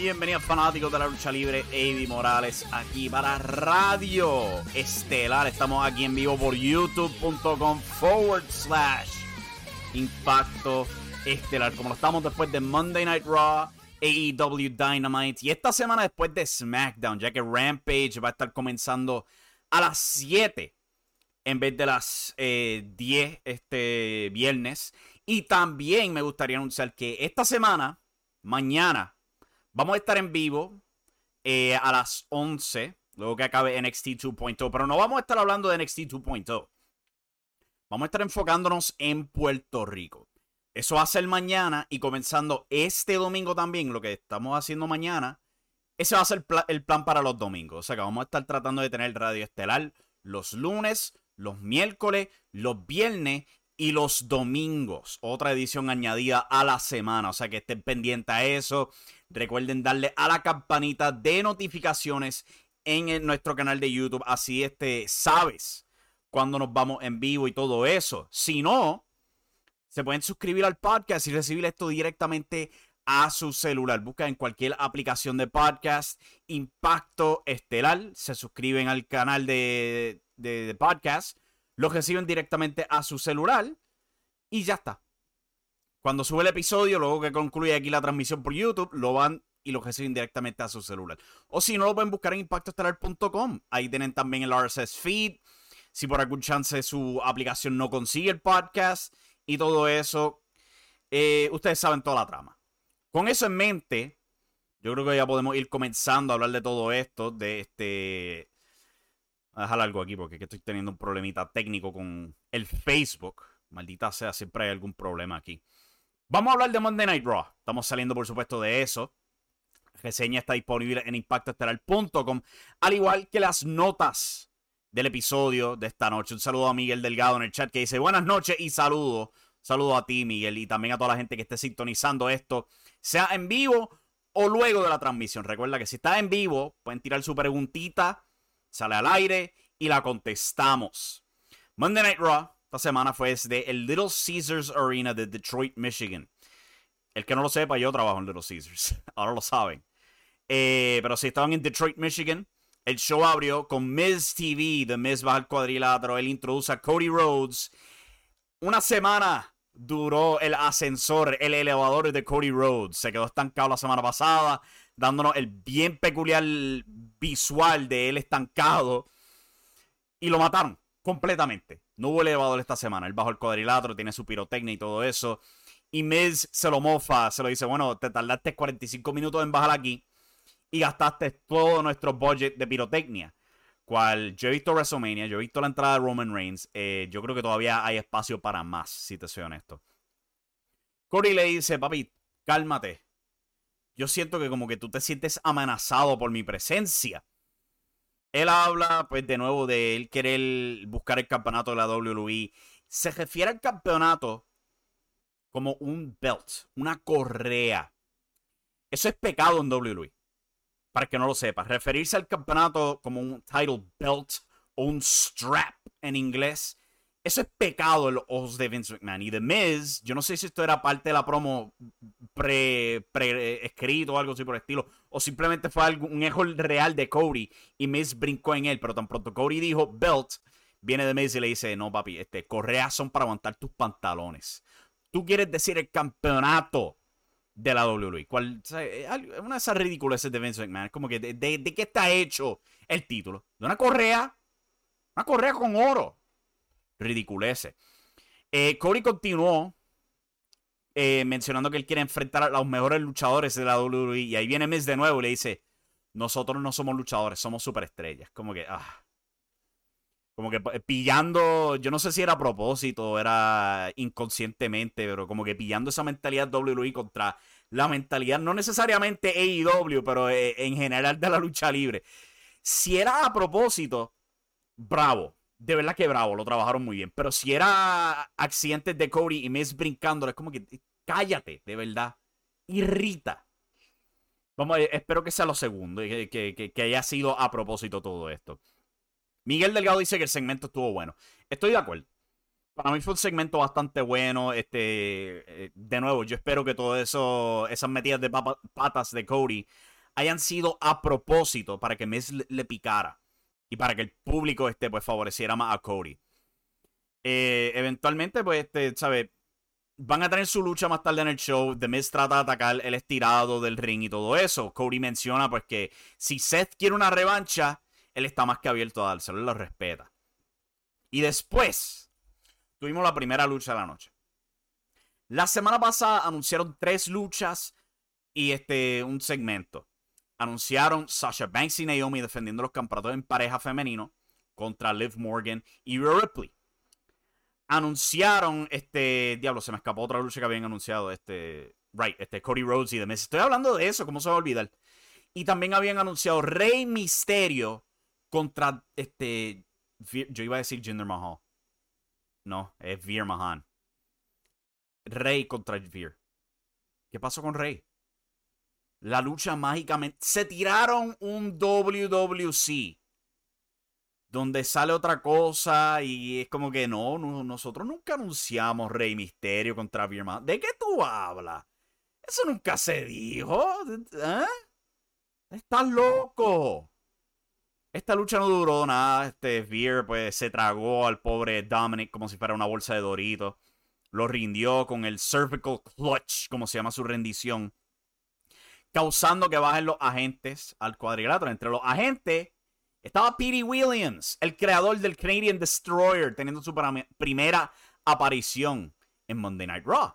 y bienvenidos fanáticos de la lucha libre, Avi Morales aquí para Radio Estelar. Estamos aquí en vivo por youtube.com forward slash Impacto Estelar. Como lo estamos después de Monday Night Raw, AEW Dynamite y esta semana después de SmackDown, ya que Rampage va a estar comenzando a las 7 en vez de las 10 eh, este viernes. Y también me gustaría anunciar que esta semana, mañana, Vamos a estar en vivo eh, a las 11, luego que acabe NXT 2.0, pero no vamos a estar hablando de NXT 2.0. Vamos a estar enfocándonos en Puerto Rico. Eso va a ser mañana y comenzando este domingo también, lo que estamos haciendo mañana, ese va a ser el plan para los domingos. O sea que vamos a estar tratando de tener radio estelar los lunes, los miércoles, los viernes y los domingos. Otra edición añadida a la semana. O sea que estén pendientes a eso. Recuerden darle a la campanita de notificaciones en nuestro canal de YouTube. Así este, sabes cuando nos vamos en vivo y todo eso. Si no, se pueden suscribir al podcast y recibir esto directamente a su celular. Busca en cualquier aplicación de podcast Impacto Estelar. Se suscriben al canal de, de podcast. Lo reciben directamente a su celular. Y ya está. Cuando sube el episodio, luego que concluye aquí la transmisión por YouTube, lo van y lo reciben directamente a su celular. O si no, lo pueden buscar en impactoestelar.com. Ahí tienen también el RSS feed. Si por algún chance su aplicación no consigue el podcast y todo eso, eh, ustedes saben toda la trama. Con eso en mente, yo creo que ya podemos ir comenzando a hablar de todo esto. De este. Voy a dejar algo aquí porque estoy teniendo un problemita técnico con el Facebook. Maldita sea, siempre hay algún problema aquí. Vamos a hablar de Monday Night Raw. Estamos saliendo, por supuesto, de eso. Reseña está disponible en impactoestelar.com, al igual que las notas del episodio de esta noche. Un saludo a Miguel Delgado en el chat que dice buenas noches y saludo. Saludo a ti, Miguel, y también a toda la gente que esté sintonizando esto, sea en vivo o luego de la transmisión. Recuerda que si está en vivo, pueden tirar su preguntita, sale al aire y la contestamos. Monday Night Raw esta semana fue desde el Little Caesars Arena de Detroit, Michigan. El que no lo sepa, yo trabajo en Little Caesars. Ahora lo saben. Eh, pero si estaban en Detroit, Michigan, el show abrió con Miz TV. The Miz va al cuadrilátero. Él introduce a Cody Rhodes. Una semana duró el ascensor, el elevador de Cody Rhodes. Se quedó estancado la semana pasada, dándonos el bien peculiar visual de él estancado. Y lo mataron completamente. No hubo elevador esta semana. Él bajo el cuadrilátero, tiene su pirotecnia y todo eso. Y Miz se lo mofa, se lo dice, bueno, te tardaste 45 minutos en bajar aquí y gastaste todo nuestro budget de pirotecnia. Cual yo he visto WrestleMania, yo he visto la entrada de Roman Reigns. Eh, yo creo que todavía hay espacio para más, si te soy honesto. Corey le dice, papi, cálmate. Yo siento que como que tú te sientes amenazado por mi presencia. Él habla, pues, de nuevo de él querer buscar el campeonato de la WWE. Se refiere al campeonato como un belt, una correa. Eso es pecado en WWE. Para que no lo sepa, referirse al campeonato como un title belt o un strap en inglés eso es pecado en los ojos de Vince McMahon. Y The Miz, yo no sé si esto era parte de la promo pre-escrito o algo así por el estilo, o simplemente fue un ejo real de Cody y Miz brincó en él, pero tan pronto Cody dijo belt, viene The Miz y le dice, no papi, este, correas son para aguantar tus pantalones. Tú quieres decir el campeonato de la WWE. ¿Cuál, una de esas ridículas de Vince McMahon. Como que de, de, qué está hecho el título. De una correa. Una correa con oro. Ridiculece. Eh, Cody continuó eh, mencionando que él quiere enfrentar a los mejores luchadores de la WWE. Y ahí viene Miz de nuevo y le dice: Nosotros no somos luchadores, somos superestrellas. Como que, ah. Como que pillando, yo no sé si era a propósito era inconscientemente, pero como que pillando esa mentalidad WWE contra la mentalidad, no necesariamente AEW, pero eh, en general de la lucha libre. Si era a propósito, bravo. De verdad que bravo, lo trabajaron muy bien. Pero si era accidentes de Cody y Miz brincando, es como que cállate, de verdad. Irrita. Vamos, espero que sea lo segundo, que, que, que haya sido a propósito todo esto. Miguel Delgado dice que el segmento estuvo bueno. Estoy de acuerdo. Para mí fue un segmento bastante bueno. Este, eh, de nuevo, yo espero que todo eso, esas metidas de patas de Cody hayan sido a propósito para que Miz le, picara y para que el público este, pues, favoreciera más a Cody. Eh, eventualmente, pues, este, ¿sabes? Van a tener su lucha más tarde en el show. The Miz trata de atacar el estirado del ring y todo eso. Cody menciona, pues, que si Seth quiere una revancha, él está más que abierto a dárselo, él lo respeta. Y después tuvimos la primera lucha de la noche. La semana pasada anunciaron tres luchas y este, un segmento. Anunciaron Sasha Banks y Naomi defendiendo los campeonatos en pareja femenino contra Liv Morgan y Rhea Ripley. Anunciaron, este, diablo, se me escapó otra lucha que habían anunciado, este, right, este, Cody Rhodes y The Miz. Estoy hablando de eso, ¿cómo se va a olvidar? Y también habían anunciado Rey Misterio contra este. Yo iba a decir Jinder Mahal. No, es Veer Mahan. Rey contra Veer. ¿Qué pasó con Rey? La lucha mágicamente. Se tiraron un WWC. Donde sale otra cosa y es como que no, nosotros nunca anunciamos Rey Misterio contra Mahan. ¿De qué tú hablas? Eso nunca se dijo. ¿Eh? Estás loco. Esta lucha no duró nada. Este Veer pues se tragó al pobre Dominic como si fuera una bolsa de Doritos. Lo rindió con el cervical clutch, como se llama su rendición. Causando que bajen los agentes al cuadrilátero. Entre los agentes estaba Petey Williams, el creador del Canadian Destroyer, teniendo su primera aparición en Monday Night Raw.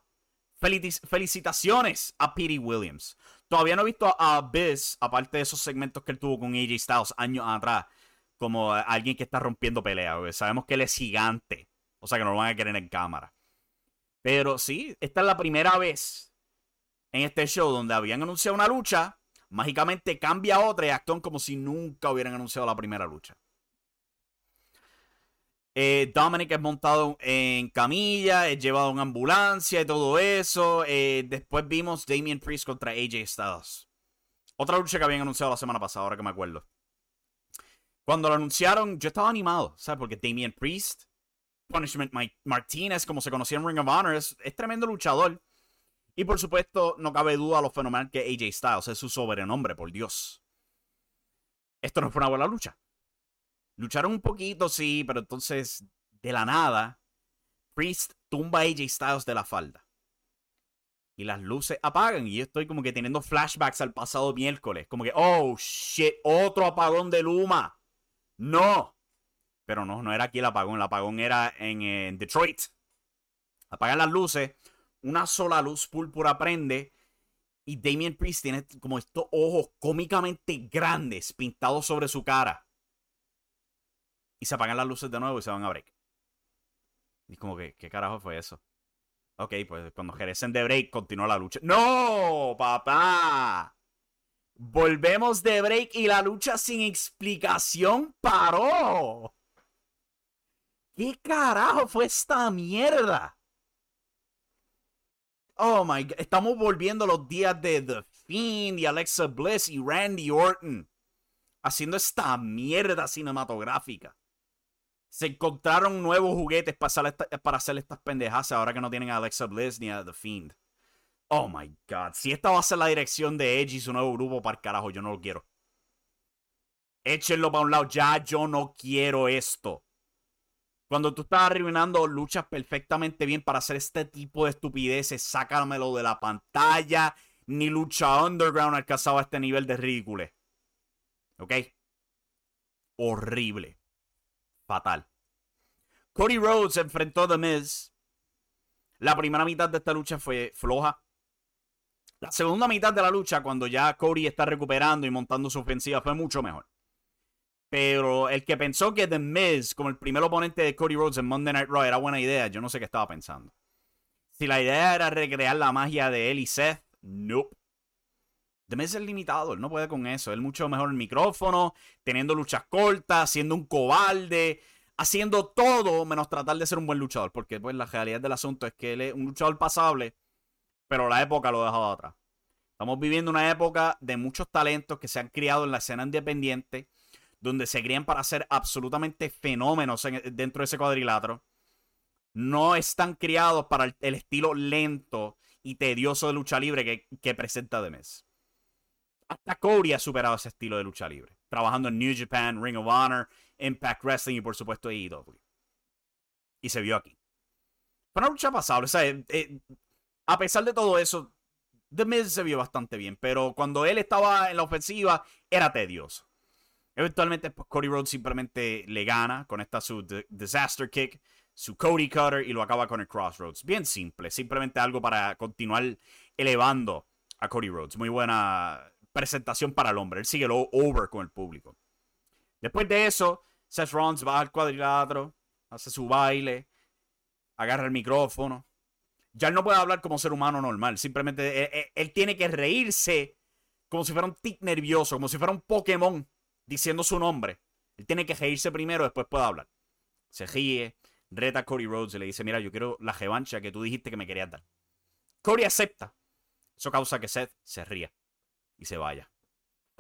Felicitaciones a Petey Williams. Todavía no he visto a Biz, aparte de esos segmentos que él tuvo con AJ Styles años atrás, como alguien que está rompiendo peleas. Sabemos que él es gigante. O sea que no lo van a querer en cámara. Pero sí, esta es la primera vez en este show donde habían anunciado una lucha. Mágicamente cambia otra y actúan como si nunca hubieran anunciado la primera lucha. Eh, Dominic es montado en camilla, es llevado a una ambulancia y todo eso. Eh, después vimos Damien Priest contra AJ Styles. Otra lucha que habían anunciado la semana pasada, ahora que me acuerdo. Cuando lo anunciaron, yo estaba animado, ¿sabes? Porque Damien Priest, Punishment Martinez, como se conocía en Ring of Honor, es, tremendo luchador. Y por supuesto, no cabe duda lo fenomenal que AJ Styles es su sobrenombre, por Dios. Esto no fue una buena lucha. Lucharon un poquito, sí, pero entonces, de la nada, Priest tumba a AJ Styles de la falda. Y las luces apagan. Y yo estoy como que teniendo flashbacks al pasado miércoles. Como que, oh shit, otro apagón de Luma. No. Pero no, no era aquí el apagón. El apagón era en, Detroit. Apagan las luces. Una sola luz púrpura prende. Y Damien Priest tiene como estos ojos cómicamente grandes pintados sobre su cara y se apagan las luces de nuevo y se van a break. Y como que, ¿qué carajo fue eso? Ok, pues cuando jerecen de break, continúa la lucha. ¡No, papá! Volvemos de break y la lucha sin explicación paró. ¿Qué carajo fue esta mierda? Oh my god, estamos volviendo los días de The Fiend y Alexa Bliss y Randy Orton haciendo esta mierda cinematográfica se encontraron nuevos juguetes para hacer, estas pendejas ahora que no tienen a Alexa Bliss ni a The Fiend. Oh my god. Si esta va a ser la dirección de Edge y su nuevo grupo, para carajo, yo no lo quiero. Échenlo para un lado. Ya, yo no quiero esto. Cuando tú estás arruinando luchas perfectamente bien para hacer este tipo de estupideces, sácamelo de la pantalla. ni lucha underground alcanzaba este nivel de ridículo. ¿Ok? Horrible. Fatal. Cody Rhodes enfrentó a The Miz. La primera mitad de esta lucha fue floja. La segunda mitad de la lucha, cuando ya Cody está recuperando y montando su ofensiva, fue mucho mejor. Pero el que pensó que The Miz, como el primer oponente de Cody Rhodes en Monday Night Raw, era buena idea, yo no sé qué estaba pensando. Si la idea era recrear la magia de él y Seth, nope. The Miz es limitado, él no puede con eso. Él mucho mejor el micrófono, teniendo luchas cortas, siendo un cobarde, haciendo todo menos tratar de ser un buen luchador. Porque pues la realidad del asunto es que él es un luchador pasable, pero la época lo ha dejado atrás. Estamos viviendo una época de muchos talentos que se han criado en la escena independiente, donde se crían para ser absolutamente fenómenos dentro de ese cuadrilátero. No están criados para el, estilo lento y tedioso de lucha libre que, que presenta Miz. Hasta Cody ha superado ese estilo de lucha libre, trabajando en New Japan, Ring of Honor, Impact Wrestling y por supuesto AEW. Y se vio aquí. Fue una lucha pasable. Eh, eh, a pesar de todo eso, The Miz se vio bastante bien. Pero cuando él estaba en la ofensiva, era tedioso. Eventualmente, pues, Cody Rhodes simplemente le gana. con esta su Disaster Kick, su Cody Cutter y lo acaba con el Crossroads. Bien simple. Simplemente algo para continuar elevando a Cody Rhodes. Muy buena presentación para el hombre. Él sigue lo over con el público. Después de eso, Seth Rollins va al cuadrilátero, hace su baile, agarra el micrófono. Ya él no puede hablar como ser humano normal. Simplemente él, tiene que reírse como si fuera un tic nervioso, como si fuera un Pokémon diciendo su nombre. Él tiene que reírse primero, después puede hablar. Se ríe, reta a Cody Rhodes y le dice, mira, yo quiero la revancha que tú dijiste que me querías dar. Cody acepta. Eso causa que Seth se ría y se vaya.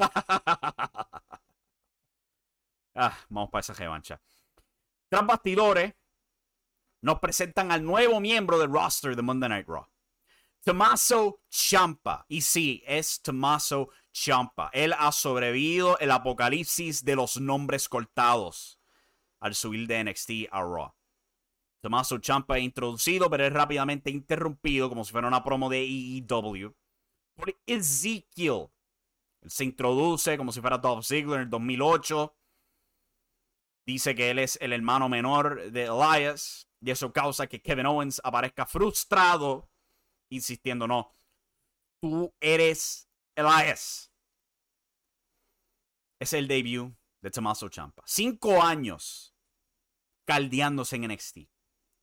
ah, vamos para esa revancha. Tras bastidores, nos presentan al nuevo miembro del roster de Monday Night Raw. Tommaso Champa. Y sí, es Tommaso Champa. Él ha sobrevivido el apocalipsis de los nombres cortados al subir de NXT a Raw. Tommaso Champa es introducido, pero es rápidamente interrumpido como si fuera una promo de EEW por Ezekiel. Él se introduce como si fuera Dolph Ziggler en el 2008. Dice que él es el hermano menor de Elias. Y eso causa que Kevin Owens aparezca frustrado, insistiendo, no, tú eres Elias. Es el debut de Tommaso Champa. Cinco años caldeándose en NXT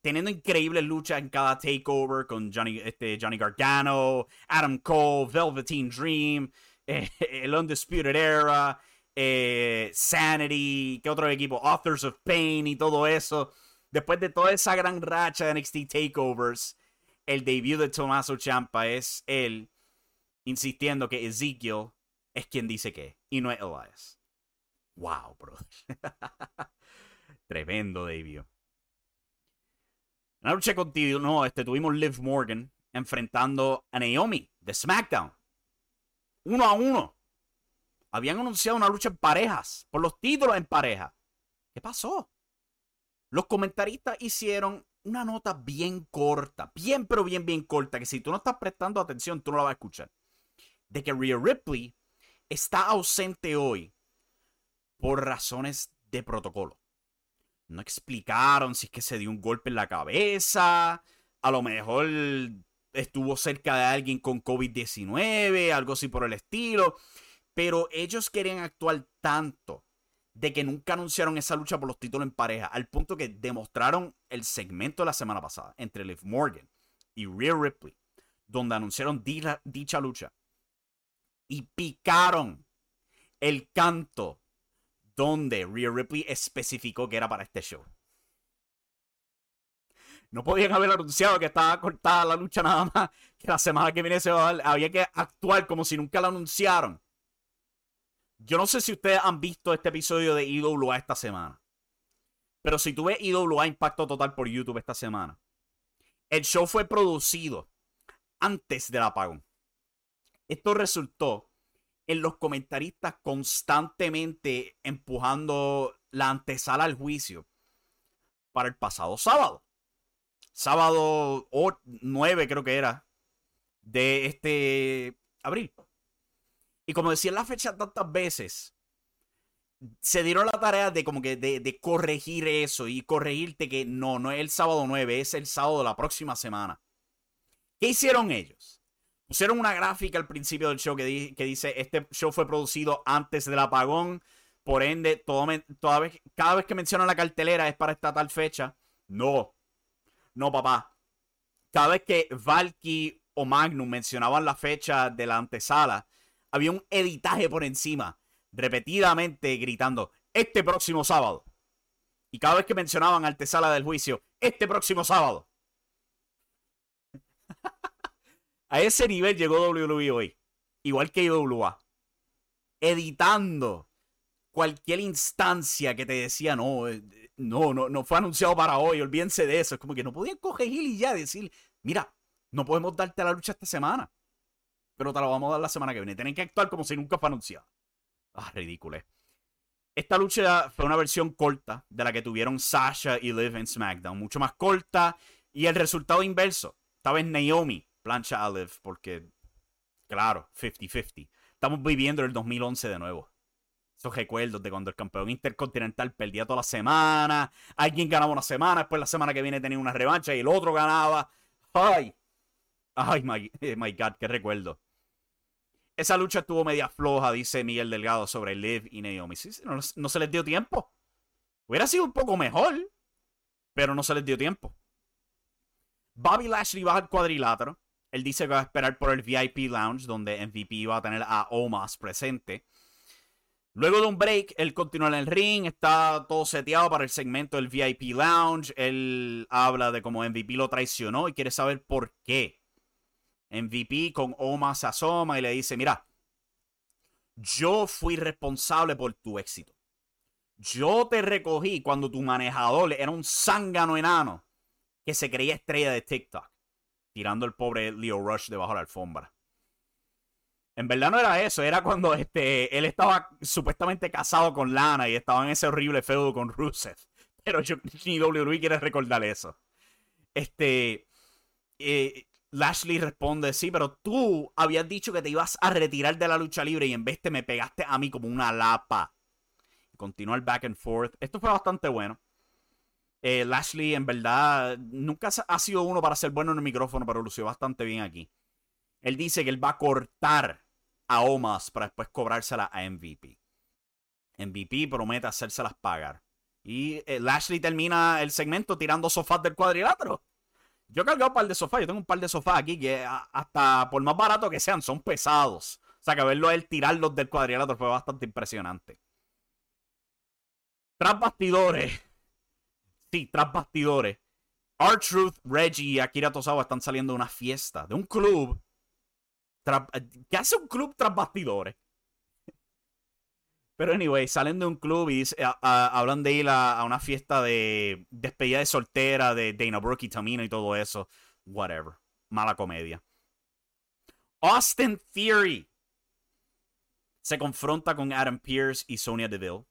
teniendo increíbles luchas en cada takeover con Johnny, este, Johnny Gargano, Adam Cole, Velveteen Dream, eh, el Undisputed Era, eh, Sanity, ¿qué otro equipo? Authors of Pain y todo eso. Después de toda esa gran racha de NXT Takeovers, el debut de Tommaso Champa es él insistiendo que Ezekiel es quien dice que, y no es Elias. Wow, bro. Tremendo debut. La lucha no, este, tuvimos Liv Morgan enfrentando a Naomi de SmackDown. Uno a uno. Habían anunciado una lucha en parejas, por los títulos en pareja. ¿Qué pasó? Los comentaristas hicieron una nota bien corta, bien pero bien bien corta, que si tú no estás prestando atención, tú no la vas a escuchar. De que Rhea Ripley está ausente hoy por razones de protocolo. No explicaron si es que se dio un golpe en la cabeza. A lo mejor estuvo cerca de alguien con COVID-19, algo así por el estilo. Pero ellos querían actuar tanto de que nunca anunciaron esa lucha por los títulos en pareja, al punto que demostraron el segmento de la semana pasada entre Liv Morgan y Rhea Ripley, donde anunciaron dicha lucha y picaron el canto donde Rhea Ripley especificó que era para este show. No podían haber anunciado que estaba cortada la lucha nada más, que la semana que viene se va a dar. Había que actuar como si nunca la anunciaron. Yo no sé si ustedes han visto este episodio de IWA esta semana. Pero si tú ves IWA Impacto Total por YouTube esta semana, el show fue producido antes del apagón. Esto resultó en los comentaristas constantemente empujando la antesala al juicio para el pasado sábado. Sábado 9 creo que era de este abril. Y como decía la fecha tantas veces, se dieron la tarea de como que de, corregir eso y corregirte que no, no es el sábado 9, es el sábado de la próxima semana. ¿Qué hicieron ellos? Pusieron una gráfica al principio del show que, que dice, este show fue producido antes del apagón, por ende, toda vez, cada vez que mencionan la cartelera es para esta tal fecha. No, no papá. Cada vez que Valky o Magnum mencionaban la fecha de la antesala, había un editaje por encima repetidamente gritando, este próximo sábado. Y cada vez que mencionaban antesala del juicio, este próximo sábado. A ese nivel llegó WWE hoy. Igual que IWA. Editando cualquier instancia que te decía, no, eh, no, no, no fue anunciado para hoy, olvídense de eso. Es como que no podían coger y ya decir, mira, no podemos darte la lucha esta semana. Pero te la vamos a dar la semana que viene. Tienen que actuar como si nunca fue anunciado. Ah, ridículo. Esta lucha fue una versión corta de la que tuvieron Sasha y Liv en SmackDown. Mucho más corta. Y el resultado inverso. Esta vez Naomi plancha a Liv porque, claro, 50-50. Estamos viviendo el 2011 de nuevo. Esos recuerdos de cuando el campeón intercontinental perdía toda la semana. Alguien ganaba una semana, después la semana que viene tenía una revancha y el otro ganaba. ¡Ay! ¡Ay, my, my God! ¡Qué recuerdo! Esa lucha estuvo media floja, dice Miguel Delgado sobre Liv y Naomi. no, se les dio tiempo. Hubiera sido un poco mejor, pero no se les dio tiempo. Bobby Lashley va al cuadrilátero. Él dice que va a esperar por el VIP Lounge, donde MVP va a tener a Omas presente. Luego de un break, él continúa en el ring, está todo seteado para el segmento del VIP Lounge. Él habla de cómo MVP lo traicionó y quiere saber por qué. MVP con Oma se asoma y le dice, mira, yo fui responsable por tu éxito. Yo te recogí cuando tu manejador era un zángano enano que se creía estrella de TikTok, tirando el pobre Leo Rush debajo de la alfombra. En verdad no era eso, era cuando este, él estaba supuestamente casado con Lana y estaba en ese horrible feudo con Rusev. Pero yo, ni WWE quiere recordar eso. Este. Eh, Lashley responde, sí, pero tú habías dicho que te ibas a retirar de la lucha libre y en vez te me pegaste a mí como una lapa. Continúa el back and forth. Esto fue bastante bueno. Eh, Lashley, en verdad, nunca ha sido uno para ser bueno en el micrófono, pero lució bastante bien aquí. Él dice que él va a cortar a Omas para después cobrársela a MVP. MVP promete hacérselas pagar. Y eh, Lashley termina el segmento tirando sofás del cuadrilátero. Yo he cargado un par de sofás. Yo tengo un par de sofás aquí que hasta por más barato que sean, son pesados. O sea, que verlo a él tirarlos del cuadrilátero fue bastante impresionante. Tras bastidores. Sí, tras bastidores. R-Truth, Reggie y Akira Tosawa están saliendo de una fiesta, de un club. ¿Qué hace un club tras bastidores? Pero anyway, salen de un club y hablan de ir a, una fiesta de despedida de soltera de Dana Brooke y Tamina y todo eso. Whatever. Mala comedia. Austin Theory se confronta con Adam Pierce y Sonia Deville.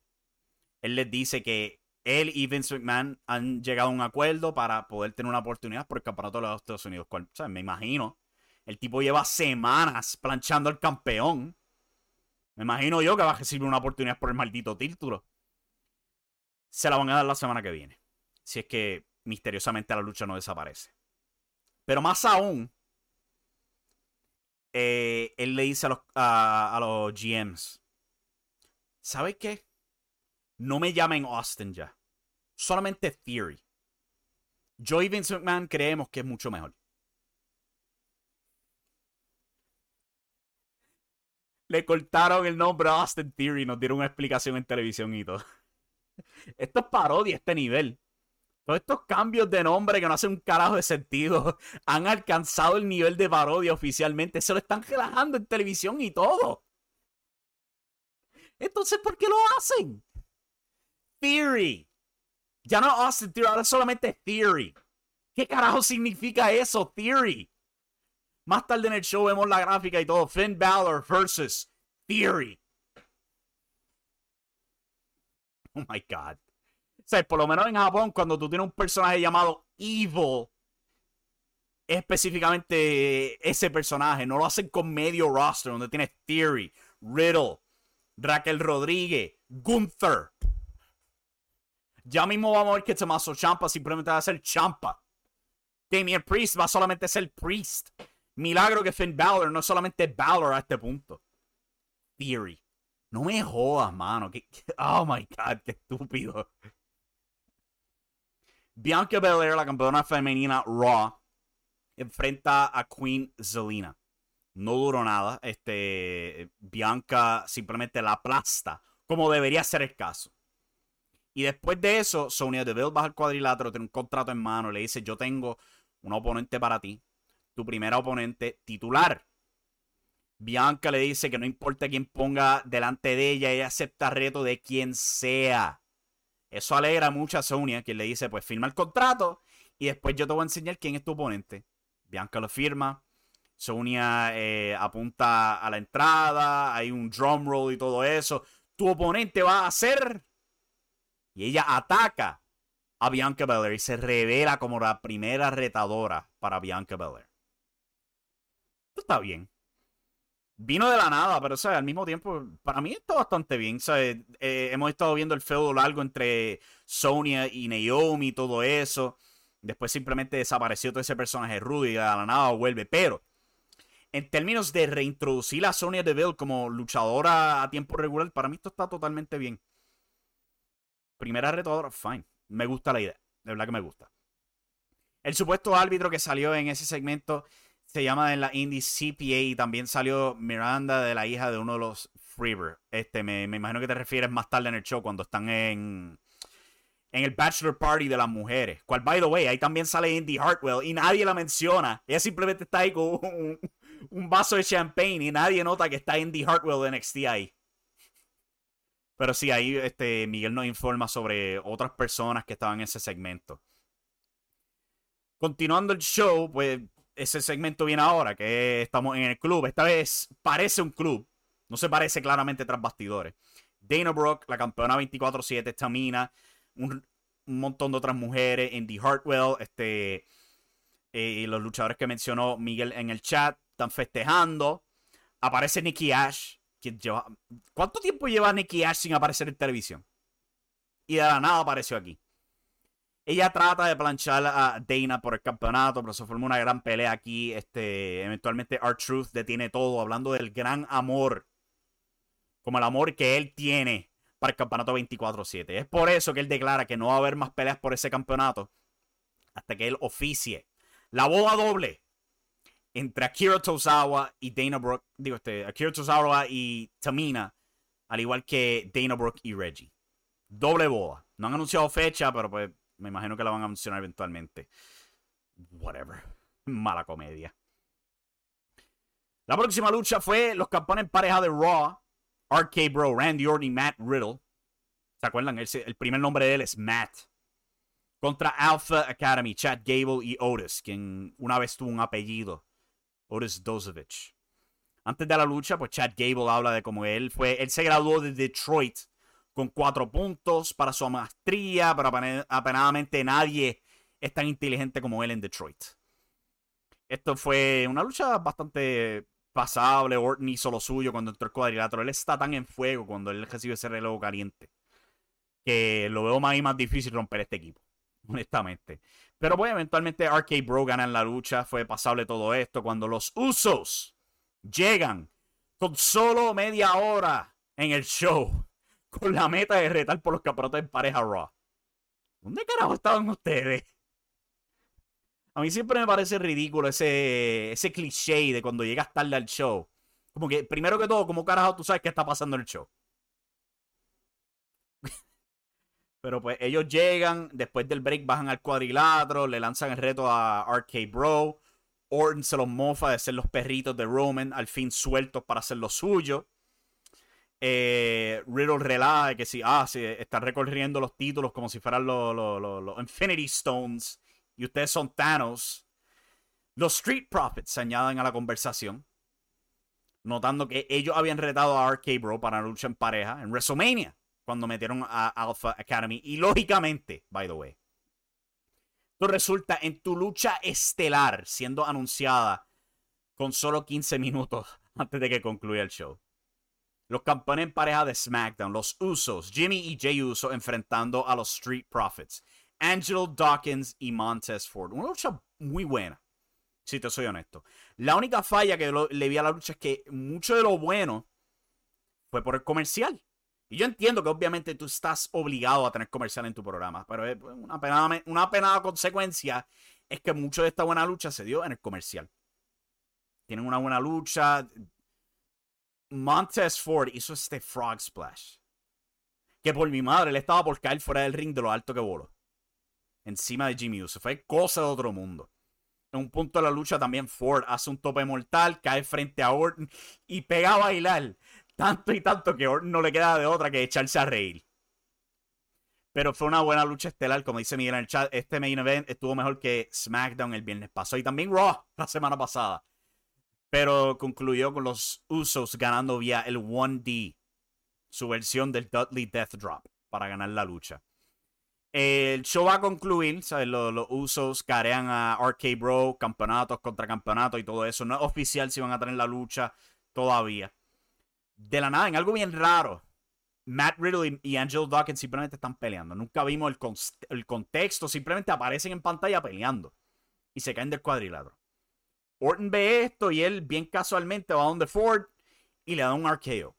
Él les dice que él y Vince McMahon han llegado a un acuerdo para poder tener una oportunidad por el campeonato de los Estados Unidos. me imagino. El tipo lleva semanas planchando al campeón. Me imagino yo que va a recibir una oportunidad por el maldito título. Se la van a dar la semana que viene. Si es que misteriosamente la lucha no desaparece. Pero más aún, eh, él le dice a los, a, los GMs, ¿sabes qué? No me llamen Austin ya. Solamente Theory. Yo y Vince McMahon creemos que es mucho mejor. Le cortaron el nombre a Austin Theory nos dieron una explicación en televisión y todo. Esto es parodia, este nivel. Todos estos cambios de nombre que no hacen un carajo de sentido han alcanzado el nivel de parodia oficialmente. Se lo están relajando en televisión y todo. Entonces, ¿por qué lo hacen? Theory. Ya no Austin Theory, ahora solamente Theory. ¿Qué carajo significa eso, Theory? Más tarde en el show vemos la gráfica y todo. Finn Balor versus Theory. Oh my God. O sea, por lo menos en Japón, cuando tú tienes un personaje llamado Evil, específicamente ese personaje. No lo hacen con medio roster, donde tienes Theory, Riddle, Raquel Rodríguez, Gunther. Ya mismo vamos a ver que Tommaso Champa simplemente va a ser Champa. Damien Priest va solamente a ser Priest. Milagro que Finn Balor no es solamente Balor a este punto. Theory. No me jodas, mano. Oh my god, qué estúpido. Bianca Belair, la campeona femenina Raw, enfrenta a Queen Zelina. No duró nada. Este, Bianca simplemente la aplasta, como debería ser el caso. Y después de eso, Sonia Deville baja al cuadrilátero, tiene un contrato en mano, le dice, yo tengo un oponente para ti, tu primera oponente titular. Bianca le dice que no importa quién ponga delante de ella, ella acepta reto de quien sea. Eso alegra mucho a Sonia, quien le dice, pues firma el contrato y después yo te voy a enseñar quién es tu oponente. Bianca lo firma. Sonia eh, apunta a la entrada, hay un drum roll y todo eso. Tu oponente va a ser y ella ataca a Bianca Belair y se revela como la primera retadora para Bianca Belair. Está bien. Vino de la nada, pero o al mismo tiempo, para mí está bastante bien. Eh, hemos estado viendo el feudo largo entre Sonia y Naomi todo eso. Después simplemente desapareció todo ese personaje Rudy y de la nada vuelve. Pero, en términos de reintroducir a Sonia Deville como luchadora a tiempo regular, para mí esto está totalmente bien primera retadora, fine. Me gusta la idea. De verdad que me gusta. El supuesto árbitro que salió en ese segmento se llama en la indie CPA y también salió Miranda de la hija de uno de los Freeber. Este, me, imagino que te refieres más tarde en el show cuando están en, en el Bachelor Party de las mujeres. Cual, by the way, ahí también sale Indy Hartwell y nadie la menciona. Ella simplemente está ahí con un, un vaso de champagne y nadie nota que está Indy Hartwell de NXT ahí. Pero sí, ahí este, Miguel nos informa sobre otras personas que estaban en ese segmento. Continuando el show, pues ese segmento viene ahora, que estamos en el club. Esta vez parece un club. No se parece claramente tras bastidores. Dana Brooke, la campeona 24-7, Tamina, un, montón de otras mujeres, Indy Hartwell, este, eh, los luchadores que mencionó Miguel en el chat, están festejando. Aparece Nikki Ash, ¿Cuánto tiempo lleva Nikki Ash sin aparecer en televisión? Y de la nada apareció aquí. Ella trata de planchar a Dana por el campeonato, pero se formó una gran pelea aquí. Este, eventualmente Art Truth detiene todo, hablando del gran amor. Como el amor que él tiene para el campeonato 24-7. Es por eso que él declara que no va a haber más peleas por ese campeonato hasta que él oficie la boda doble entre Akira Tozawa y Dana Brooke, digo, este, Akira Tozawa y Tamina, al igual que Dana Brooke y Reggie. Doble boda. No han anunciado fecha, pero pues me imagino que la van a mencionar eventualmente. Whatever. Mala comedia. La próxima lucha fue los campeones pareja de Raw, RK Bro, Randy Orton y Matt Riddle. ¿Se acuerdan? El, el primer nombre de él es Matt. Contra Alpha Academy, Chad Gable y Otis, quien una vez tuvo un apellido Otis Dozovich. Antes de la lucha, pues Chad Gable habla de cómo él fue, él se graduó de Detroit con cuatro puntos para su maestría, pero apenadamente nadie es tan inteligente como él en Detroit. Esto fue una lucha bastante pasable. Orton hizo lo suyo cuando entró el cuadrilátero. Él está tan en fuego cuando él recibe ese reloj caliente que lo veo más y más difícil romper este equipo, honestamente. Pero pues eventualmente RK Bro gana en la lucha. Fue pasable todo esto cuando los Usos llegan con solo media hora en el show. Con la meta de retar por los campeonatos en pareja Raw. ¿Dónde carajo estaban ustedes? A mí siempre me parece ridículo ese, ese cliché de cuando llegas tarde al show. Como que, primero que todo, ¿cómo carajo tú sabes qué está pasando en el show? Pero pues ellos llegan, después del break bajan al cuadrilátero, le lanzan el reto a RK Bro. Orton se los mofa de ser los perritos de Roman, al fin sueltos para hacer lo suyo. Eh, Riddle relaja que si, ah, sí, están recorriendo los títulos como si fueran los, los, Infinity Stones y ustedes son Thanos. Los Street Profits se añaden a la conversación, notando que ellos habían retado a RK Bro para una lucha en pareja en WrestleMania cuando metieron a Alpha Academy. Y lógicamente, by the way, Esto resulta en tu lucha estelar siendo anunciada con solo 15 minutos antes de que concluya el show. Los campeones en pareja de SmackDown, los Usos, Jimmy y Jay Uso enfrentando a los Street Profits, Angelo Dawkins y Montez Ford. Una lucha muy buena, si te soy honesto. La única falla que le vi a la lucha es que mucho de lo bueno fue por el comercial. Y yo entiendo que obviamente tú estás obligado a tener comercial en tu programa, pero una penada, una penada consecuencia es que mucho de esta buena lucha se dio en el comercial. Tienen una buena lucha. Montez Ford hizo este Frog Splash. Que por mi madre le estaba por caer fuera del ring de lo alto que voló. Encima de Jimmy Uso. Fue cosa de otro mundo. En un punto de la lucha también Ford hace un tope mortal, cae frente a Orton y pega a bailar tanto y tanto que no le queda de otra que echarse a reír. Pero fue una buena lucha estelar, como dice Miguel en el chat. Este main event estuvo mejor que SmackDown el viernes pasado y también Raw la semana pasada. Pero concluyó con los Usos ganando vía el 1D, su versión del Dudley Death Drop, para ganar la lucha. El show va a concluir, ¿sabes? Los, Usos carean a RK Bro, campeonatos contra campeonatos y todo eso. No es oficial si van a tener la lucha todavía de la nada, en algo bien raro, Matt Riddle y, Angelo Dawkins simplemente están peleando. Nunca vimos el, el, contexto, simplemente aparecen en pantalla peleando y se caen del cuadrilátero. Orton ve esto y él, bien casualmente, va a donde Ford y le da un arqueo.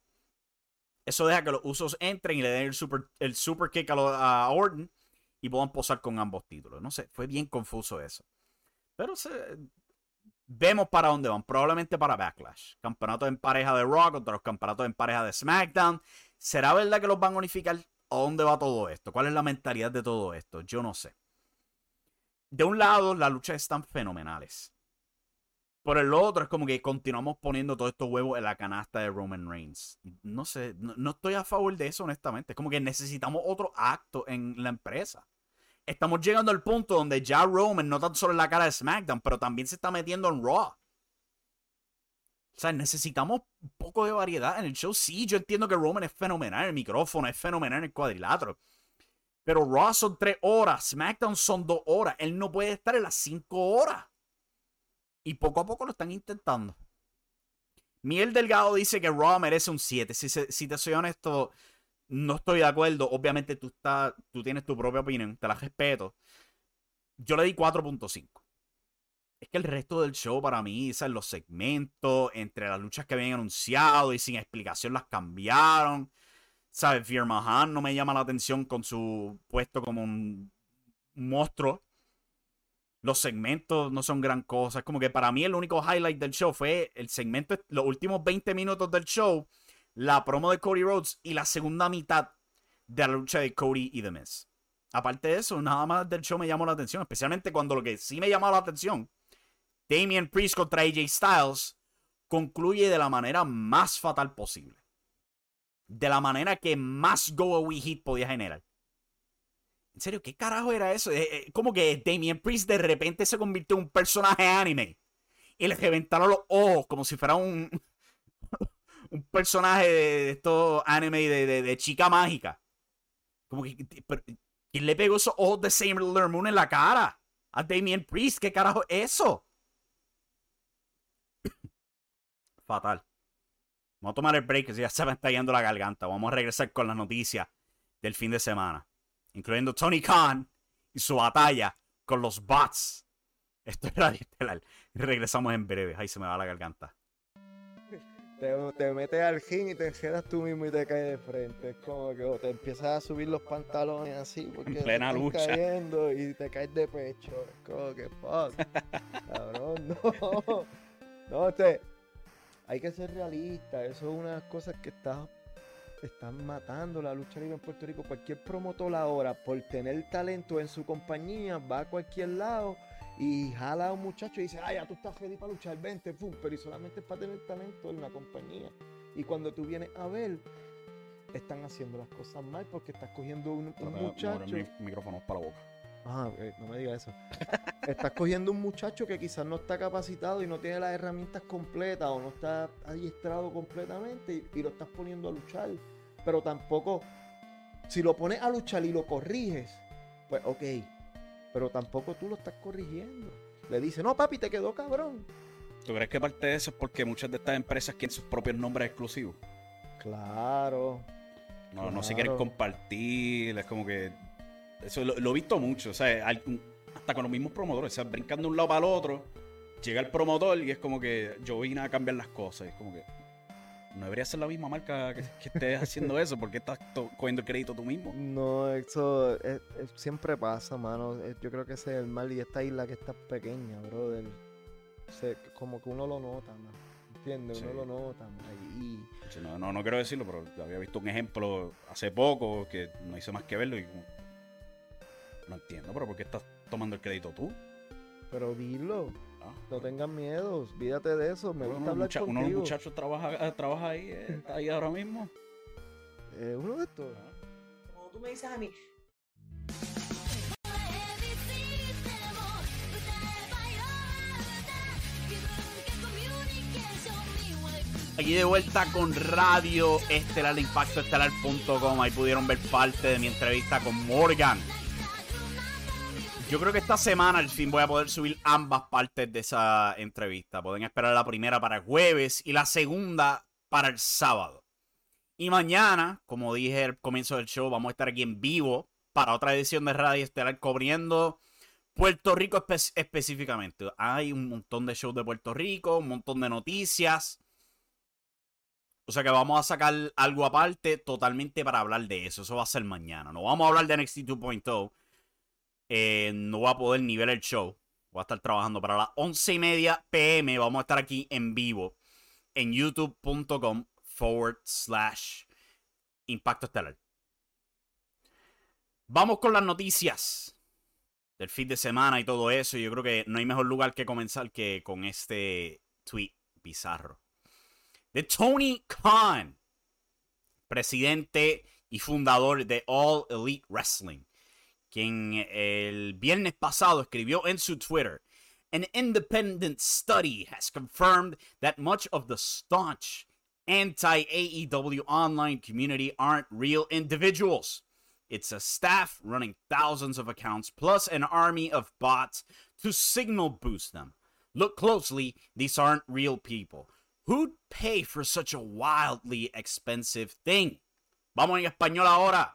Eso deja que los usos entren y le den el super, el super kick a, a Orton y puedan posar con ambos títulos. No sé, fue bien confuso eso. Pero Vemos para dónde van. Probablemente para Backlash. Campeonatos en pareja de Raw contra los campeonatos en pareja de SmackDown. ¿Será verdad que los van a unificar? ¿A dónde va todo esto? ¿Cuál es la mentalidad de todo esto? Yo no sé. De un lado, las luchas están fenomenales. Por el otro, es como que continuamos poniendo todos estos huevos en la canasta de Roman Reigns. No sé, no estoy a favor de eso, honestamente. Es como que necesitamos otro acto en la empresa estamos llegando al punto donde ya Roman no tan solo en la cara de SmackDown, pero también se está metiendo en Raw. O sea, necesitamos un poco de variedad en el show. Sí, yo entiendo que Roman es fenomenal, el micrófono es fenomenal en el cuadrilátero. Pero Raw son tres horas, SmackDown son dos horas. Él no puede estar en las cinco horas. Y poco a poco lo están intentando. Miel Delgado dice que Raw merece un 7. Si, te soy honesto, no estoy de acuerdo. Obviamente tú, estás, tú tienes tu propia opinión, te la respeto. Yo le di 4.5. Es que el resto del show para mí, ¿sabes? los segmentos, entre las luchas que habían anunciado y sin explicación las cambiaron. ¿Sabes? Veer Mahan no me llama la atención con su puesto como un monstruo. Los segmentos no son gran cosa. Como que para mí el único highlight del show fue el segmento, los últimos 20 minutos del show la promo de Cody Rhodes y la segunda mitad de la lucha de Cody y The Miz. Aparte de eso, nada más del show me llamó la atención, especialmente cuando lo que sí me llamó la atención, Damian Priest contra AJ Styles, concluye de la manera más fatal posible. De la manera que más go away hit podía generar. En serio, ¿qué carajo era eso? Eh, eh, como que Damian Priest de repente se convirtió en un personaje anime. Y le reventaron los ojos como si fuera un, un personaje de, estos anime de, de, chica mágica. Como que, ¿quién le pegó esos ojos de Sailor Moon en la cara? A Damien Priest, ¿qué carajo es eso? Fatal. Vamos a tomar el break, que ya se me está yendo la garganta. Vamos a regresar con las noticias del fin de semana, incluyendo Tony Khan y su batalla con los bots. Esto es Radio Estelar. Regresamos en breve. Ahí se me va la garganta te, metes al gym y te quedas tú mismo y te caes de frente. Es como que te empiezas a subir los pantalones así porque en plena te lucha. cayendo y te caes de pecho. Es como que fuck. Cabrón, no. No, este, hay que ser realista. Eso es una de las cosas que está, están matando la lucha libre en Puerto Rico. Cualquier promotor ahora, por tener talento en su compañía, va a cualquier lado y jala a un muchacho y dice, ah, ya tú estás ready para luchar, vente, pum, pero y solamente es para tener talento en la compañía. Y cuando tú vienes a ver, están haciendo las cosas mal porque estás cogiendo un, muchacho. Micrófono para la boca. Ah, no me digas eso. estás cogiendo un muchacho que quizás no está capacitado y no tiene las herramientas completas o no está adiestrado completamente y, y lo estás poniendo a luchar. Pero tampoco, si lo pones a luchar y lo corriges, pues ok, pero tampoco tú lo estás corrigiendo. Le dice, no, papi, te quedó cabrón. ¿Tú crees que parte de eso es porque muchas de estas empresas quieren sus propios nombres exclusivos? Claro. No, no se quieren compartir, es como que... Eso lo, he visto mucho, o sea, hasta con los mismos promotores, o sea, brincando de un lado para el otro, llega el promotor y es como que yo vine a cambiar las cosas, es como que no debería ser la misma marca que, estés haciendo eso, porque estás cogiendo el crédito tú mismo. No, eso siempre pasa, mano. Yo creo que ese es el mal y esta isla que está pequeña, brother. como que uno lo nota, ¿no? ¿Entiendes? Uno lo nota, y... no, no, no quiero decirlo, pero había visto un ejemplo hace poco que no hice más que verlo y no entiendo, pero ¿por qué estás tomando el crédito tú? Pero dilo. No tengas miedo, olvídate de eso. Me gusta hablar contigo. Uno de los muchachos trabaja, eh, trabaja ahí, eh, está ahí ahora mismo. Eh, uno de estos. Como tú me dices a mí. Aquí de vuelta con Radio Estelar de Impacto Estelar.com. Ahí pudieron ver parte de mi entrevista con Morgan. Yo creo que esta semana al fin voy a poder subir ambas partes de esa entrevista. Pueden esperar la primera para jueves y la segunda para el sábado. Y mañana, como dije al comienzo del show, vamos a estar aquí en vivo para otra edición de Radio Estelar cubriendo Puerto Rico específicamente. Hay un montón de shows de Puerto Rico, un montón de noticias. O sea que vamos a sacar algo aparte totalmente para hablar de eso. Eso va a ser mañana. No vamos a hablar de NXT 2.0 eh, no va a poder ni ver el show. Voy a estar trabajando para las 11 y media pm. Vamos a estar aquí en vivo en youtube.com forward slash impacto estelar. Vamos con las noticias del fin de semana y todo eso. Yo creo que no hay mejor lugar que comenzar que con este tweet bizarro. De Tony Khan, presidente y fundador de All Elite Wrestling quien el viernes pasado escribió en su Twitter, An independent study has confirmed that much of the staunch anti-AEW online community aren't real individuals. It's a staff running thousands of accounts plus an army of bots to signal boost them. Look closely, these aren't real people. Who'd pay for such a wildly expensive thing? Vamos en español ahora.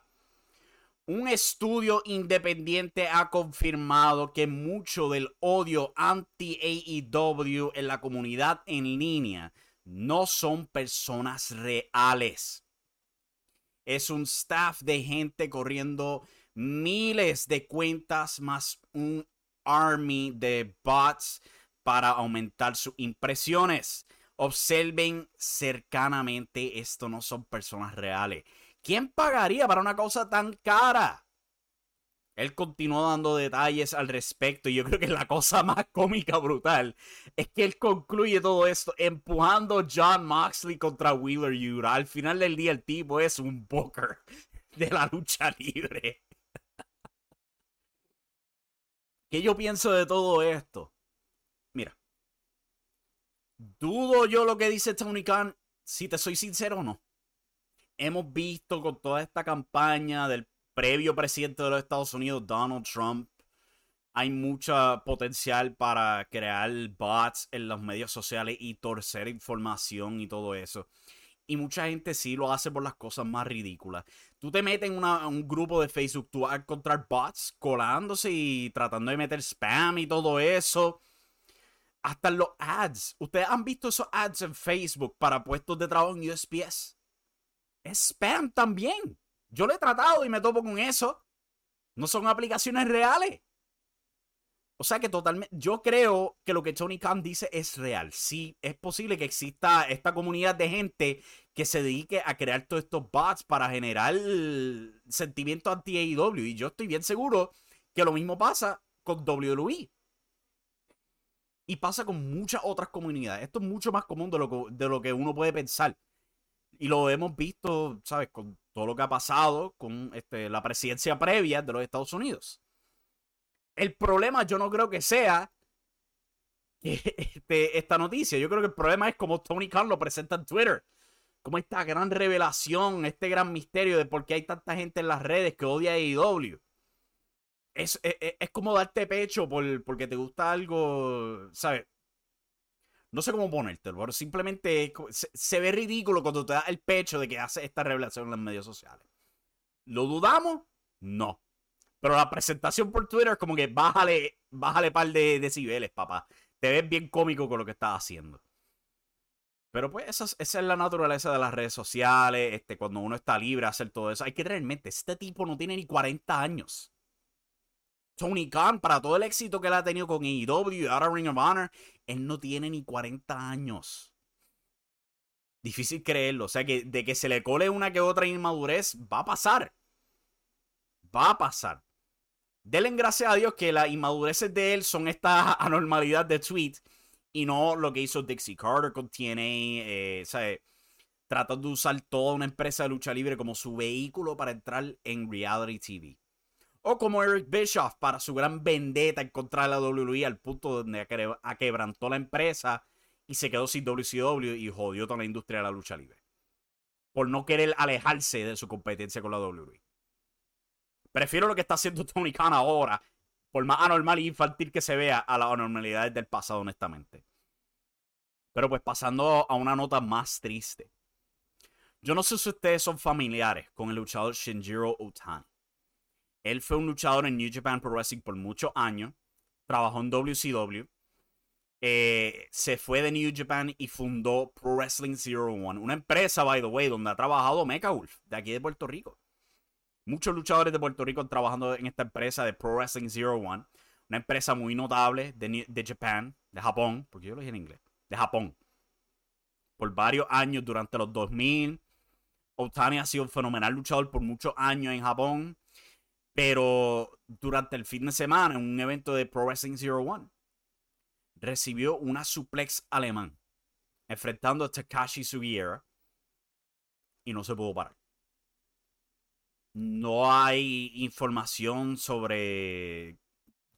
Un estudio independiente ha confirmado que mucho del odio anti-AEW en la comunidad en línea no son personas reales. Es un staff de gente corriendo miles de cuentas más un army de bots para aumentar sus impresiones. Observen cercanamente, esto no son personas reales. ¿Quién pagaría para una cosa tan cara? Él continuó dando detalles al respecto y yo creo que la cosa más cómica brutal es que él concluye todo esto empujando a John Moxley contra Wheeler Yuta. Al final del día el tipo es un booker de la lucha libre. ¿Qué yo pienso de todo esto? Mira, dudo yo lo que dice Tony Khan, si te soy sincero o no hemos visto con toda esta campaña del previo presidente de los Estados Unidos, Donald Trump, hay mucho potencial para crear bots en los medios sociales y torcer información y todo eso. Y mucha gente sí lo hace por las cosas más ridículas. Tú te metes en un grupo de Facebook, tú vas a encontrar bots colándose y tratando de meter spam y todo eso. Hasta los ads. ¿Ustedes han visto esos ads en Facebook para puestos de trabajo en USPS? Es spam también. Yo lo he tratado y me topo con eso. No son aplicaciones reales. O sea que totalmente, yo creo que lo que Tony Khan dice es real. Sí, es posible que exista esta comunidad de gente que se dedique a crear todos estos bots para generar sentimiento anti-AEW. Y yo estoy bien seguro que lo mismo pasa con WWE. Y pasa con muchas otras comunidades. Esto es mucho más común de lo que, de lo que uno puede pensar. Y lo hemos visto, ¿sabes? Con todo lo que ha pasado con este, la presidencia previa de los Estados Unidos. El problema yo no creo que sea este, esta noticia. Yo creo que el problema es como Tony Khan lo presenta en Twitter. Como esta gran revelación, este gran misterio de por qué hay tanta gente en las redes que odia a AEW. es, es, es como darte pecho por, porque te gusta algo, ¿sabes? No sé cómo ponértelo, pero simplemente se, ve ridículo cuando te das el pecho de que hace esta revelación en los medios sociales. ¿Lo dudamos? No. Pero la presentación por Twitter, como que bájale, bájale par de decibeles, papá. Te ves bien cómico con lo que estás haciendo. Pero pues esa, esa, es la naturaleza de las redes sociales. Este, cuando uno está libre a hacer todo eso. Hay que tener en mente, este tipo no tiene ni 40 años. Tony Khan, para todo el éxito que él ha tenido con AEW y ahora Ring of Honor, él no tiene ni 40 años. Difícil creerlo. O sea, que de que se le cole una que otra inmadurez, va a pasar. Va a pasar. Denle gracias a Dios que las inmadureces de él son esta anormalidad de tweet y no lo que hizo Dixie Carter con TNA. Eh, ¿sabes? Tratando de usar toda una empresa de lucha libre como su vehículo para entrar en reality TV. O como Eric Bischoff para su gran vendetta en contra de la WWE al punto donde quebrantó la empresa y se quedó sin WCW y jodió toda la industria de la lucha libre. Por no querer alejarse de su competencia con la WWE. Prefiero lo que está haciendo Tony Khan ahora, por más anormal y infantil que se vea, a las anormalidades del pasado, honestamente. Pero pues pasando a una nota más triste. Yo no sé si ustedes son familiares con el luchador Shinjiro Otani. Él fue un luchador en New Japan Pro Wrestling por muchos años. Trabajó en WCW. Eh, se fue de New Japan y fundó Pro Wrestling Zero One. Una empresa, by the way, donde ha trabajado Mecha Wolf, de aquí de Puerto Rico. Muchos luchadores de Puerto Rico trabajando en esta empresa de Pro Wrestling Zero One. Una empresa muy notable de, de Japan, de Japón, porque yo lo dije en inglés, de Japón. Por varios años durante los 2000. Otani ha sido un fenomenal luchador por muchos años en Japón. Pero durante el fin de semana, en un evento de Pro Wrestling Zero One, recibió una suplex alemán, enfrentando a Takashi Sugiura, y no se pudo parar. No hay información sobre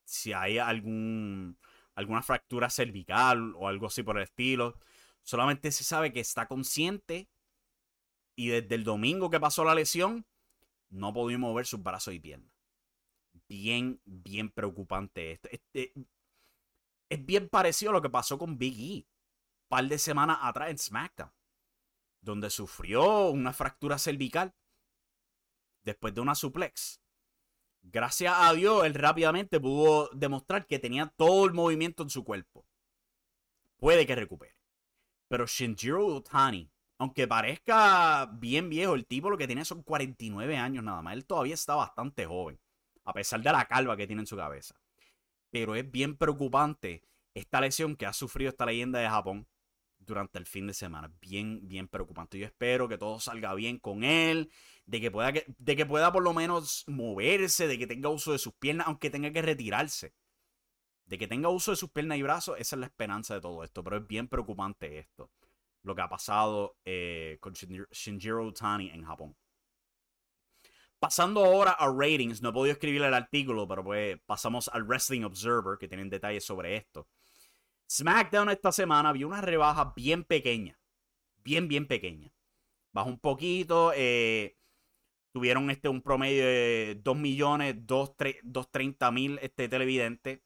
si hay algún, alguna fractura cervical o algo así por el estilo. Solamente se sabe que está consciente y desde el domingo que pasó la lesión no podía mover sus brazos y piernas. Bien, bien preocupante esto. Este, es bien parecido a lo que pasó con Big E. Un par de semanas atrás en SmackDown. Donde sufrió una fractura cervical. Después de una suplex. Gracias a Dios, él rápidamente pudo demostrar que tenía todo el movimiento en su cuerpo. Puede que recupere. Pero Shinjiro Otani aunque parezca bien viejo, el tipo lo que tiene son 49 años nada más. Él todavía está bastante joven, a pesar de la calva que tiene en su cabeza. Pero es bien preocupante esta lesión que ha sufrido esta leyenda de Japón durante el fin de semana. Bien, bien preocupante. Yo espero que todo salga bien con él, de que pueda, de que pueda por lo menos moverse, de que tenga uso de sus piernas, aunque tenga que retirarse. De que tenga uso de sus piernas y brazos, esa es la esperanza de todo esto. Pero es bien preocupante esto lo que ha pasado eh, con Shinjiro Tani en Japón. Pasando ahora a ratings, no he podido escribir el artículo, pero pues pasamos al Wrestling Observer, que tienen detalles sobre esto. SmackDown esta semana vio una rebaja bien pequeña. Bien, bien pequeña. Bajó un poquito. Eh, tuvieron este, un promedio de 2 millones, 230 mil este, televidentes.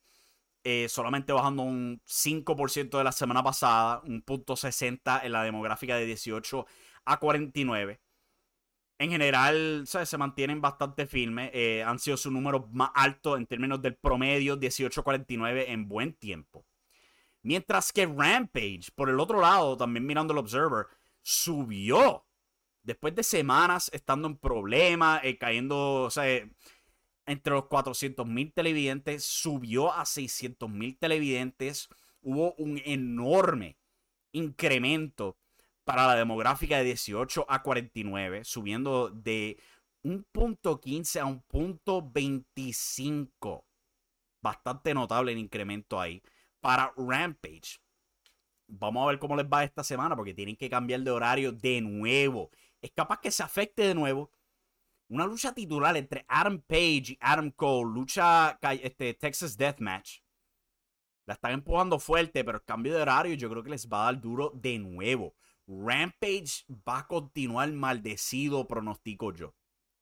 Eh, solamente bajando un 5% de la semana pasada, un punto 60 en la demográfica de 18 a 49. En general, se mantienen bastante firmes. Eh, han sido sus números más altos en términos del promedio, 18 a 49 en buen tiempo. Mientras que Rampage, por el otro lado, también mirando el Observer, subió. Después de semanas estando en problemas, eh, cayendo, o sea, entre los 400 mil televidentes, subió a 600 mil televidentes. Hubo un enorme incremento para la demográfica de 18 a 49, subiendo de un punto 15 a un punto 25. Bastante notable el incremento ahí. Para Rampage. Vamos a ver cómo les va esta semana porque tienen que cambiar de horario de nuevo. Es capaz que se afecte de nuevo una lucha titular entre Adam Page y Adam Cole, lucha este, Texas Deathmatch. La están empujando fuerte, pero el cambio de horario yo creo que les va a dar duro de nuevo. Rampage va a continuar maldecido, pronostico yo.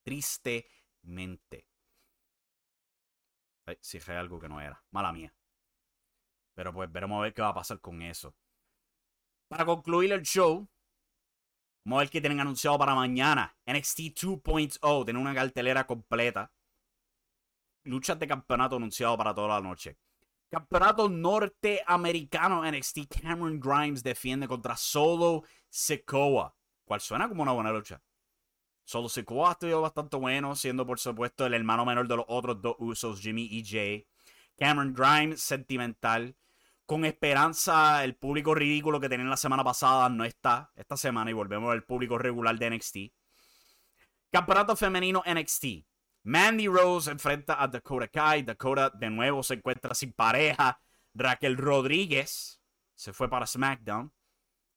Tristemente. Ay, sí, dije algo que no era. Mala mía. Pero pues veremos a ver qué va a pasar con eso. Para concluir el show, vamos a ver qué tienen anunciado para mañana. NXT 2.0, tiene una cartelera completa. Luchas de campeonato anunciado para toda la noche. Campeonato norteamericano NXT Cameron Grimes defiende contra Solo Sikoa. Cual suena como una buena lucha. Solo Sikoa ha estado bastante bueno, siendo por supuesto el hermano menor de los otros dos usos, Jimmy y Jay. Cameron Grimes, sentimental. Con esperanza, el público ridículo que tenían la semana pasada no está esta semana y volvemos al público regular de NXT. Campeonato femenino NXT. Mandy Rose enfrenta a Dakota Kai. Dakota de nuevo se encuentra sin pareja. Raquel Rodríguez se fue para SmackDown.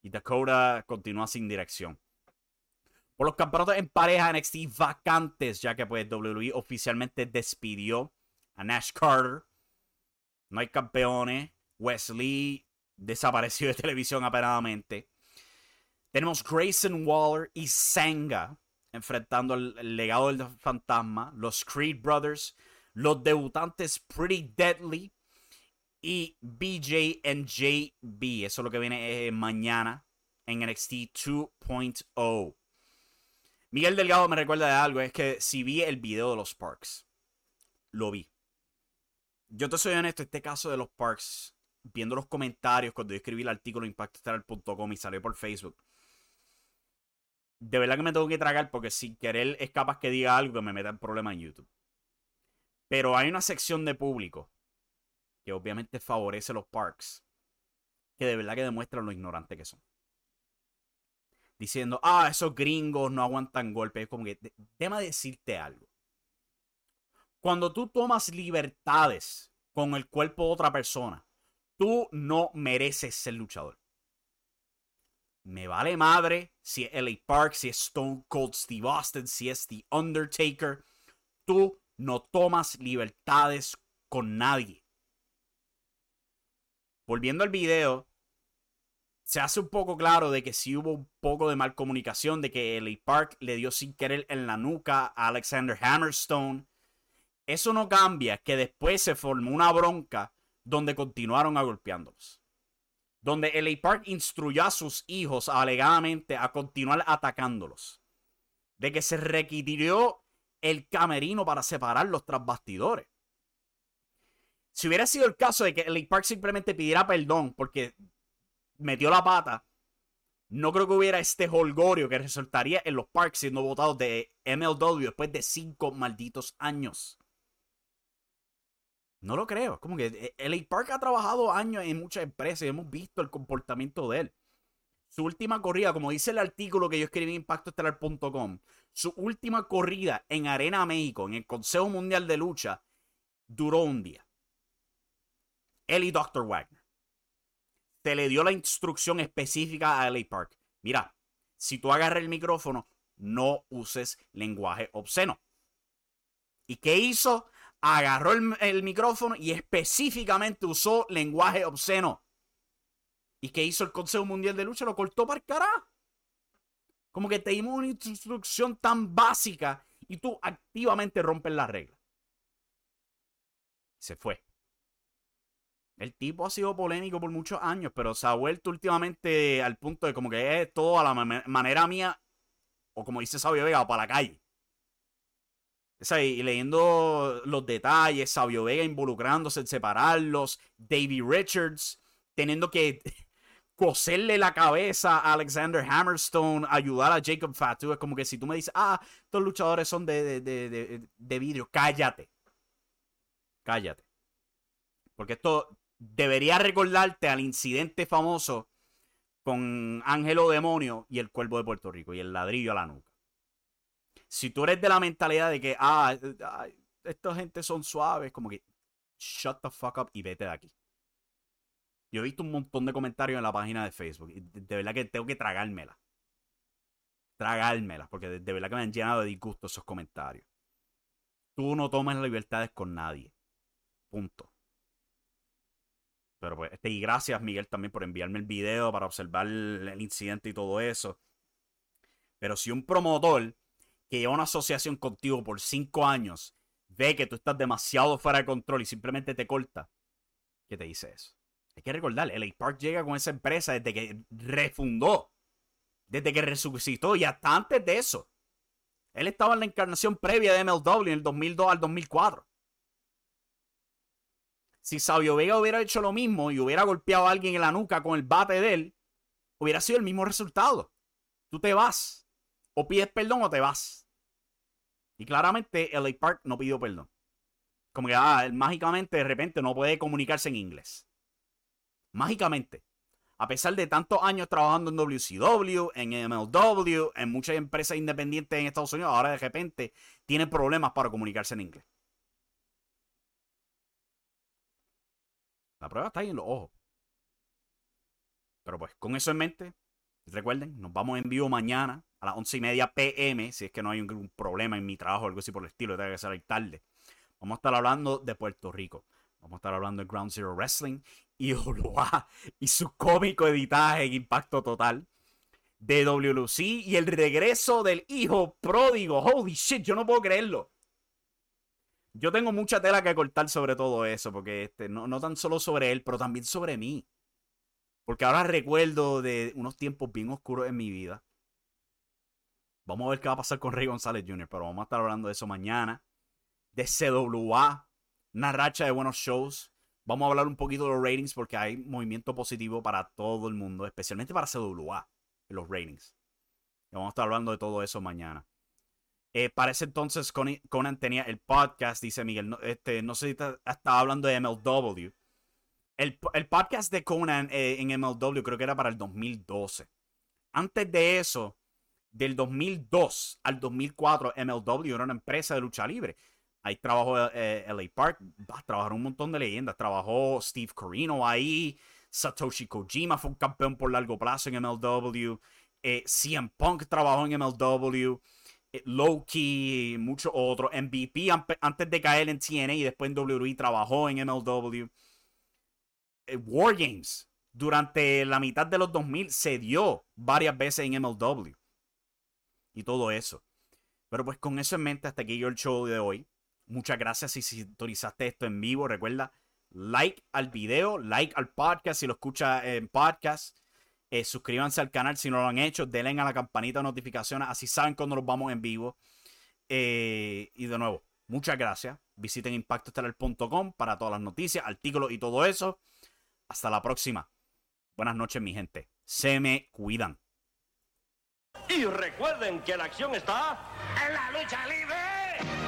Y Dakota continúa sin dirección. Por los campeonatos en pareja NXT vacantes, ya que pues WWE oficialmente despidió a Nash Carter. No hay campeones. Wesley desapareció de televisión apenadamente. Tenemos Grayson Waller y Senga enfrentando el, legado del fantasma, los Creed Brothers, los debutantes Pretty Deadly y BJ JB. Eso es lo que viene eh, mañana en NXT 2.0. Miguel Delgado me recuerda de algo, es que si vi el video de los Parks, lo vi. Yo te soy honesto, este caso de los Parks, viendo los comentarios cuando yo escribí el artículo en impactostar.com y salió por Facebook, de verdad que me tengo que tragar porque sin querer es capaz que diga algo que me meta en problema en YouTube. Pero hay una sección de público que obviamente favorece los parks que de verdad que demuestran lo ignorantes que son. Diciendo, ah, esos gringos no aguantan golpes. Es como que, déjame decirte algo. Cuando tú tomas libertades con el cuerpo de otra persona, tú no mereces ser luchador. Me vale madre si es LA Park, si es Stone Cold Steve Austin, si es The Undertaker. Tú no tomas libertades con nadie. Volviendo al video, se hace un poco claro de que sí hubo un poco de mal comunicación, de que LA Park le dio sin querer en la nuca a Alexander Hammerstone. Eso no cambia que después se formó una bronca donde continuaron a golpeándolos donde LA Park instruyó a sus hijos alegadamente a continuar atacándolos. De que se requirió el camerino para separar los tras bastidores. Si hubiera sido el caso de que LA Park simplemente pidiera perdón porque metió la pata, no creo que hubiera este holgorio que resultaría en los Parks siendo votados de MLW después de cinco malditos años. No lo creo. Como que LA eh, Park ha trabajado años en muchas empresas y hemos visto el comportamiento de él. Su última corrida, como dice el artículo que yo escribí en impactoestelar.com, su última corrida en Arena México, en el Consejo Mundial de Lucha, duró un día. Él y Dr. Wagner. Se le dio la instrucción específica a LA Park. Mira, si tú agarras el micrófono, no uses lenguaje obsceno. ¿Y qué hizo? Agarró el, micrófono y específicamente usó lenguaje obsceno. ¿Y qué hizo el Consejo Mundial de Lucha? Lo cortó para el carajo. Como que te dimos una instrucción tan básica y tú activamente rompes la regla. Se fue. El tipo ha sido polémico por muchos años, pero se ha vuelto últimamente al punto de como que es todo a la manera mía, o como dice Sabio Vega, para la calle y leyendo los detalles, Sabio Vega involucrándose en separarlos, Davey Richards teniendo que coserle la cabeza a Alexander Hammerstone, ayudar a Jacob Fatu. Es como que si tú me dices, ah, estos luchadores son de, de vidrio, cállate. Cállate. Porque esto debería recordarte al incidente famoso con Ángelo Demonio y el cuervo de Puerto Rico y el ladrillo a la nuca si tú eres de la mentalidad de que, ah, esta gente son suaves, como que, shut the fuck up y vete de aquí. Yo he visto un montón de comentarios en la página de Facebook de, verdad que tengo que tragármela. Tragármela, porque de, verdad que me han llenado de disgusto esos comentarios. Tú no tomas libertades con nadie. Punto. Pero pues, este, y gracias Miguel también por enviarme el video para observar el incidente y todo eso. Pero si un promotor que lleva una asociación contigo por cinco años ve que tú estás demasiado fuera de control y simplemente te corta, ¿qué te dice eso? Hay que recordar, LA Park llega con esa empresa desde que refundó, desde que resucitó y hasta antes de eso. Él estaba en la encarnación previa de MLW en el 2002 al 2004. Si Sabio Vega hubiera hecho lo mismo y hubiera golpeado a alguien en la nuca con el bate de él, hubiera sido el mismo resultado. Tú te vas. O pides perdón o te vas. Y claramente LA Park no pidió perdón. Como que, ah, mágicamente de repente no puede comunicarse en inglés. Mágicamente. A pesar de tantos años trabajando en WCW, en MLW, en muchas empresas independientes en Estados Unidos, ahora de repente tiene problemas para comunicarse en inglés. La prueba está ahí en los ojos. Pero pues con eso en mente, recuerden, nos vamos en vivo mañana a las once y media pm, si es que no hay un, problema en mi trabajo o algo así por el estilo, tengo que salir tarde. Vamos a estar hablando de Puerto Rico. Vamos a estar hablando de Ground Zero Wrestling y y su cómico editaje en impacto total. De WLC y el regreso del hijo pródigo. Holy shit, yo no puedo creerlo. Yo tengo mucha tela que cortar sobre todo eso, porque este, no, no tan solo sobre él, pero también sobre mí. Porque ahora recuerdo de unos tiempos bien oscuros en mi vida. Vamos a ver qué va a pasar con Rey González Jr., pero vamos a estar hablando de eso mañana. De CWA, una racha de buenos shows. Vamos a hablar un poquito de los ratings porque hay movimiento positivo para todo el mundo, especialmente para CWA, los ratings. vamos a estar hablando de todo eso mañana. Eh, para ese entonces Conan tenía el podcast, dice Miguel. No, este, no sé si estaba hablando de MLW. El, podcast de Conan eh, en MLW creo que era para el 2012. Antes de eso, del 2002 al 2004, MLW era una empresa de lucha libre. Ahí trabajó eh, LA Park, trabajaron un montón de leyendas. Trabajó Steve Corino ahí, Satoshi Kojima fue un campeón por largo plazo en MLW. Eh, CM Punk trabajó en MLW. Loki, muchos otros. MVP antes de caer en TNA y después en WWE trabajó en MLW. Eh, War Games durante la mitad de los 2000 se dio varias veces en MLW. Y todo eso. Pero pues con eso en mente, hasta aquí yo el show de hoy. Muchas gracias si sintonizaste esto en vivo. Recuerda, like al video, like al podcast si lo escucha en podcast. Eh, suscríbanse al canal si no lo han hecho. Denle a la campanita de notificaciones. Así saben cuando nos vamos en vivo. Eh, y de nuevo, muchas gracias. Visiten impactoestelar.com para todas las noticias, artículos y todo eso. Hasta la próxima. Buenas noches, mi gente. Se me cuidan. Y recuerden que la acción está en la lucha libre.